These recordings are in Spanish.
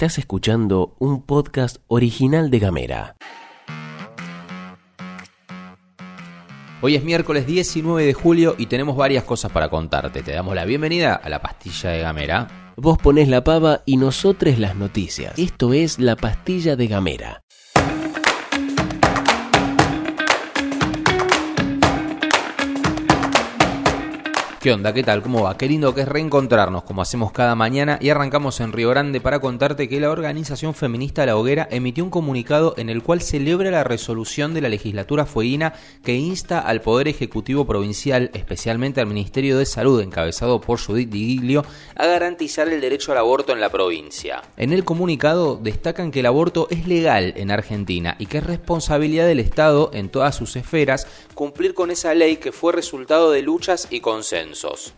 Estás escuchando un podcast original de Gamera. Hoy es miércoles 19 de julio y tenemos varias cosas para contarte. Te damos la bienvenida a la pastilla de Gamera. Vos ponés la pava y nosotros las noticias. Esto es la pastilla de Gamera. ¿Qué onda? ¿Qué tal? ¿Cómo va? Qué lindo que es reencontrarnos como hacemos cada mañana y arrancamos en Río Grande para contarte que la organización feminista La Hoguera emitió un comunicado en el cual celebra la resolución de la legislatura fueguina que insta al Poder Ejecutivo Provincial, especialmente al Ministerio de Salud encabezado por Judith Digilio, a garantizar el derecho al aborto en la provincia. En el comunicado destacan que el aborto es legal en Argentina y que es responsabilidad del Estado en todas sus esferas cumplir con esa ley que fue resultado de luchas y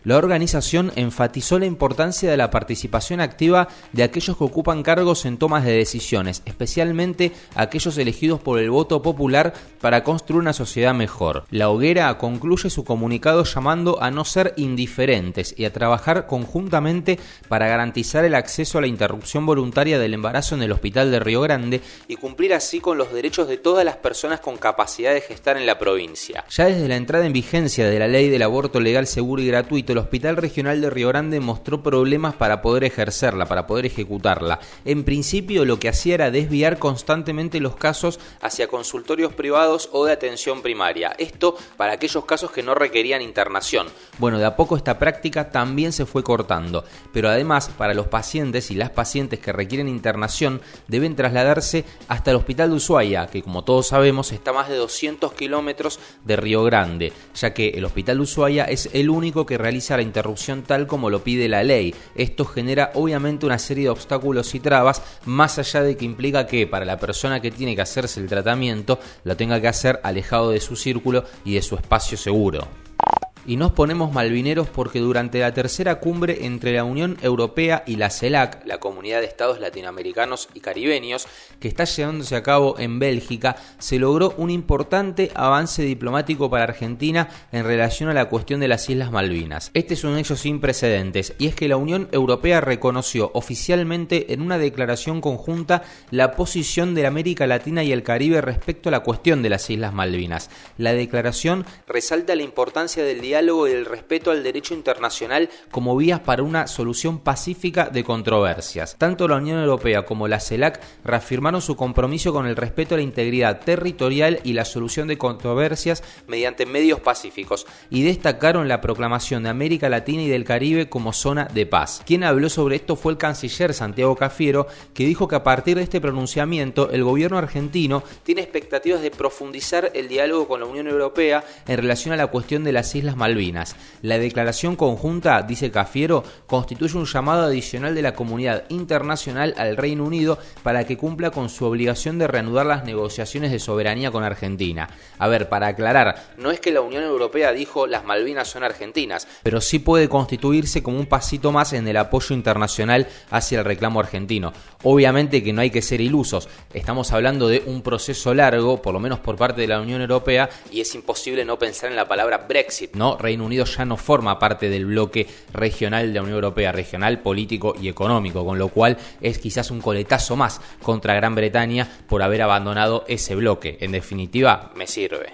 La organización enfatizó la importancia de la participación activa de aquellos que ocupan cargos en tomas de decisiones, especialmente aquellos elegidos por el voto popular para construir una sociedad mejor. La hoguera concluye su comunicado llamando a no ser indiferentes y a trabajar conjuntamente para garantizar el acceso a la interrupción voluntaria del embarazo en el Hospital de Río Grande y cumplir así con los derechos de todas las personas con capacidad de gestar en la provincia. Ya desde la entrada en vigencia de la ley del aborto legal, seguro gratuito, el Hospital Regional de Río Grande mostró problemas para poder ejercerla, para poder ejecutarla. En principio lo que hacía era desviar constantemente los casos hacia consultorios privados o de atención primaria. Esto para aquellos casos que no requerían internación. Bueno, de a poco esta práctica también se fue cortando, pero además para los pacientes y las pacientes que requieren internación deben trasladarse hasta el Hospital de Ushuaia, que como todos sabemos está a más de 200 kilómetros de Río Grande, ya que el Hospital de Ushuaia es el único que realiza la interrupción tal como lo pide la ley. Esto genera obviamente una serie de obstáculos y trabas, más allá de que implica que para la persona que tiene que hacerse el tratamiento lo tenga que hacer alejado de su círculo y de su espacio seguro. Y nos ponemos malvineros porque durante la tercera cumbre entre la Unión Europea y la CELAC, la Comunidad de Estados Latinoamericanos y Caribeños, que está llevándose a cabo en Bélgica, se logró un importante avance diplomático para Argentina en relación a la cuestión de las Islas Malvinas. Este es un hecho sin precedentes, y es que la Unión Europea reconoció oficialmente en una declaración conjunta la posición de América Latina y el Caribe respecto a la cuestión de las Islas Malvinas. La declaración resalta la importancia del diálogo y el respeto al derecho internacional como vías para una solución pacífica de controversias. Tanto la Unión Europea como la CELAC reafirmaron su compromiso con el respeto a la integridad territorial y la solución de controversias mediante medios pacíficos y destacaron la proclamación de América Latina y del Caribe como zona de paz. Quien habló sobre esto fue el canciller Santiago Cafiero, que dijo que a partir de este pronunciamiento el gobierno argentino tiene expectativas de profundizar el diálogo con la Unión Europea en relación a la cuestión de las Islas Malvinas. La declaración conjunta, dice Cafiero, constituye un llamado adicional de la comunidad internacional al Reino Unido para que cumpla con su obligación de reanudar las negociaciones de soberanía con Argentina. A ver, para aclarar, no es que la Unión Europea dijo las Malvinas son argentinas, pero sí puede constituirse como un pasito más en el apoyo internacional hacia el reclamo argentino. Obviamente que no hay que ser ilusos, estamos hablando de un proceso largo, por lo menos por parte de la Unión Europea, y es imposible no pensar en la palabra Brexit, ¿no? Reino Unido ya no forma parte del bloque regional de la Unión Europea, regional, político y económico, con lo cual es quizás un coletazo más contra Gran Bretaña por haber abandonado ese bloque. En definitiva, me sirve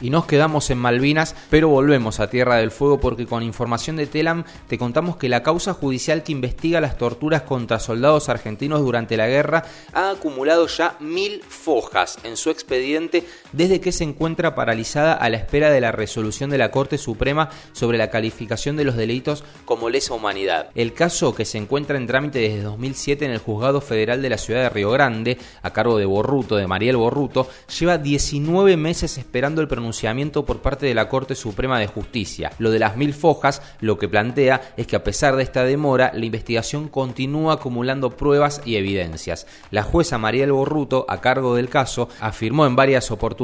y nos quedamos en Malvinas, pero volvemos a Tierra del Fuego porque con información de Telam te contamos que la causa judicial que investiga las torturas contra soldados argentinos durante la guerra ha acumulado ya mil fojas en su expediente desde que se encuentra paralizada a la espera de la resolución de la Corte Suprema sobre la calificación de los delitos como lesa humanidad. El caso que se encuentra en trámite desde 2007 en el Juzgado Federal de la Ciudad de Río Grande, a cargo de Borruto, de Mariel Borruto, lleva 19 meses esperando el pronunciamiento por parte de la Corte Suprema de Justicia. Lo de las mil fojas lo que plantea es que a pesar de esta demora, la investigación continúa acumulando pruebas y evidencias. La jueza Mariel Borruto, a cargo del caso, afirmó en varias oportunidades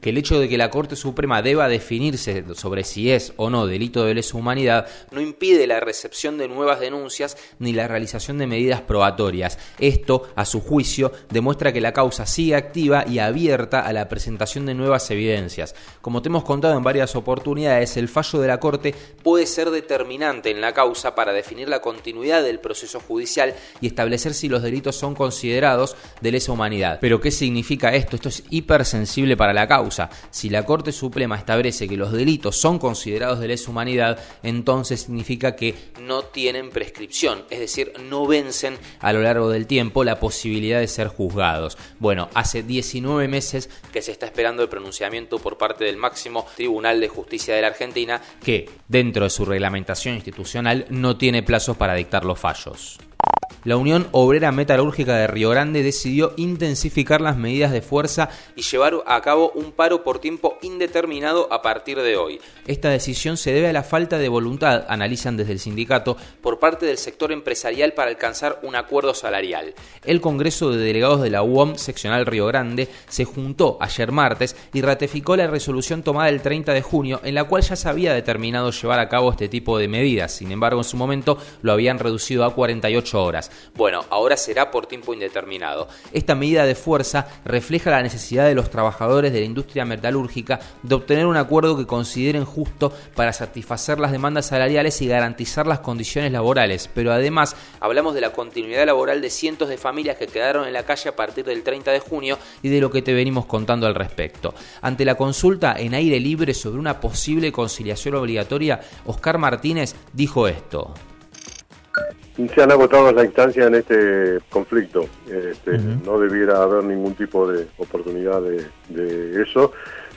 que el hecho de que la Corte Suprema deba definirse sobre si es o no delito de lesa humanidad no impide la recepción de nuevas denuncias ni la realización de medidas probatorias. Esto, a su juicio, demuestra que la causa sigue activa y abierta a la presentación de nuevas evidencias. Como te hemos contado en varias oportunidades, el fallo de la Corte puede ser determinante en la causa para definir la continuidad del proceso judicial y establecer si los delitos son considerados de lesa humanidad. Pero ¿qué significa esto? Esto es hipersensible para la causa. Si la Corte Suprema establece que los delitos son considerados de lesa humanidad, entonces significa que no tienen prescripción, es decir, no vencen a lo largo del tiempo la posibilidad de ser juzgados. Bueno, hace 19 meses que se está esperando el pronunciamiento por parte del máximo Tribunal de Justicia de la Argentina, que dentro de su reglamentación institucional no tiene plazos para dictar los fallos la Unión Obrera Metalúrgica de Río Grande decidió intensificar las medidas de fuerza y llevar a cabo un paro por tiempo indeterminado a partir de hoy. Esta decisión se debe a la falta de voluntad, analizan desde el sindicato, por parte del sector empresarial para alcanzar un acuerdo salarial. El Congreso de Delegados de la UOM seccional Río Grande se juntó ayer martes y ratificó la resolución tomada el 30 de junio en la cual ya se había determinado llevar a cabo este tipo de medidas. Sin embargo, en su momento lo habían reducido a 48 horas. Bueno, ahora será por tiempo indeterminado. Esta medida de fuerza refleja la necesidad de los trabajadores de la industria metalúrgica de obtener un acuerdo que consideren justo para satisfacer las demandas salariales y garantizar las condiciones laborales. Pero además hablamos de la continuidad laboral de cientos de familias que quedaron en la calle a partir del 30 de junio y de lo que te venimos contando al respecto. Ante la consulta en aire libre sobre una posible conciliación obligatoria, Oscar Martínez dijo esto se han agotado la instancia en este conflicto. Este, no debiera haber ningún tipo de oportunidad de, eso.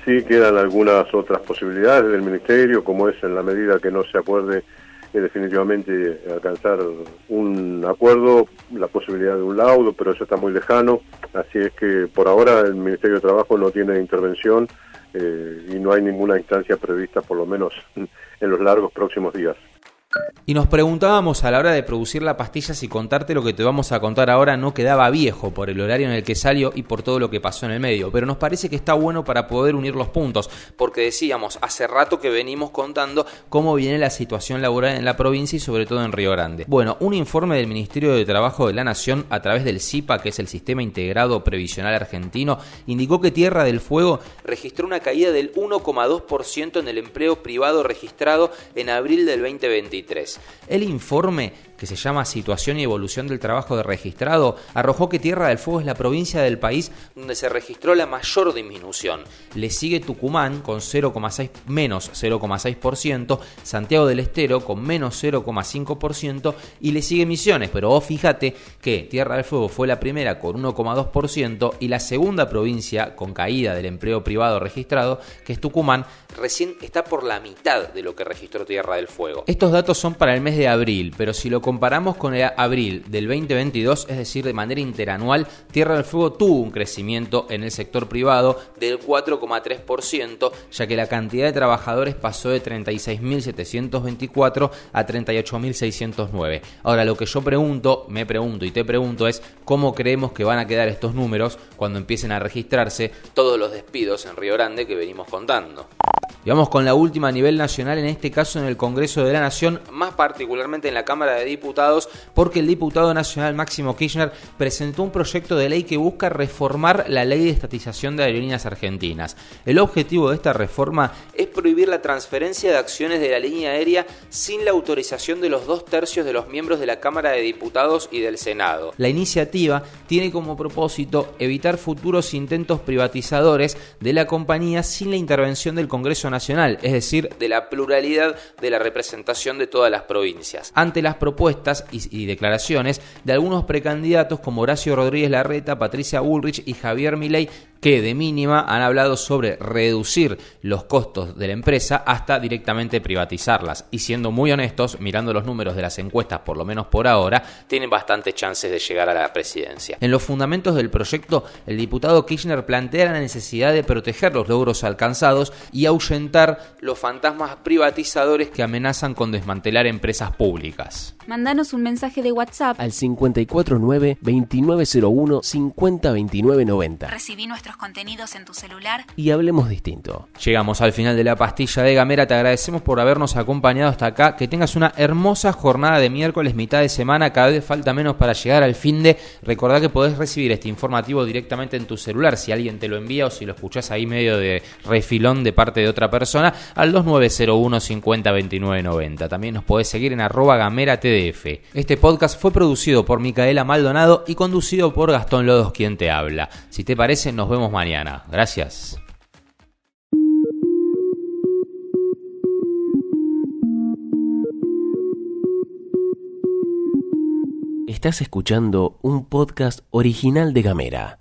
Sí quedan algunas otras posibilidades del Ministerio, como es en la medida que no se acuerde eh, definitivamente alcanzar un acuerdo, la posibilidad de un laudo, pero eso está muy lejano. Así es que por ahora el Ministerio de Trabajo no tiene intervención eh, y no hay ninguna instancia prevista, por lo menos en los largos próximos días. Y nos preguntábamos a la hora de producir la pastilla si contarte lo que te vamos a contar ahora no quedaba viejo por el horario en el que salió y por todo lo que pasó en el medio, pero nos parece que está bueno para poder unir los puntos, porque decíamos hace rato que venimos contando cómo viene la situación laboral en la provincia y sobre todo en Río Grande. Bueno, un informe del Ministerio de Trabajo de la Nación a través del CIPA, que es el Sistema Integrado Previsional Argentino, indicó que Tierra del Fuego registró una caída del 1,2% en el empleo privado registrado en abril del 2023. El informe que se llama Situación y Evolución del Trabajo de Registrado, arrojó que Tierra del Fuego es la provincia del país donde se registró la mayor disminución. Le sigue Tucumán con 0,6 menos 0,6%, Santiago del Estero con menos 0,5% y le sigue Misiones, pero vos fíjate que Tierra del Fuego fue la primera con 1,2% y la segunda provincia con caída del empleo privado registrado, que es Tucumán, recién está por la mitad de lo que registró Tierra del Fuego. Estos datos son para el mes de abril, pero si lo comparamos con el abril del 2022, es decir, de manera interanual, Tierra del Fuego tuvo un crecimiento en el sector privado del 4,3%, ya que la cantidad de trabajadores pasó de 36.724 a 38.609. Ahora, lo que yo pregunto, me pregunto y te pregunto es cómo creemos que van a quedar estos números cuando empiecen a registrarse todos los despidos en Río Grande que venimos contando. Y vamos con la última a nivel nacional, en este caso en el Congreso de la Nación, más particularmente en la Cámara de Diputados, porque el diputado nacional Máximo Kirchner presentó un proyecto de ley que busca reformar la ley de estatización de aerolíneas argentinas. El objetivo de esta reforma es prohibir la transferencia de acciones de la línea aérea sin la autorización de los dos tercios de los miembros de la Cámara de Diputados y del Senado. La iniciativa tiene como propósito evitar futuros intentos privatizadores de la compañía sin la intervención del Congreso Nacional, es decir, de la pluralidad de la representación de todas las provincias. Ante las propuestas y, declaraciones de algunos precandidatos como Horacio Rodríguez Larreta, Patricia Bullrich y Javier Milei, que de mínima han hablado sobre reducir los costos de la empresa hasta directamente privatizarlas. Y siendo muy honestos, mirando los números de las encuestas, por lo menos por ahora, tienen bastantes chances de llegar a la presidencia. En los fundamentos del proyecto, el diputado Kirchner plantea la necesidad de proteger los logros alcanzados y ahuyentar los fantasmas privatizadores que amenazan con desmantelar empresas públicas. Mandanos un mensaje de WhatsApp al 549-2901-502990. Recibí nuestros contenidos en tu celular y hablemos distinto. Llegamos al final de la pastilla de Gamera. Te agradecemos por habernos acompañado hasta acá. Que tengas una hermosa jornada de miércoles, mitad de semana. Cada vez falta menos para llegar al fin de. Recordá que podés recibir este informativo directamente en tu celular si alguien te lo envía o si lo escuchás ahí medio de refilón de parte de otra persona al 2901 50 También nos podés seguir en arroba gamera tdf. Este podcast fue producido por Micaela Maldonado y conducido por Gastón Lodos quien te habla. Si te parece, nos mañana. Gracias. Estás escuchando un podcast original de Gamera.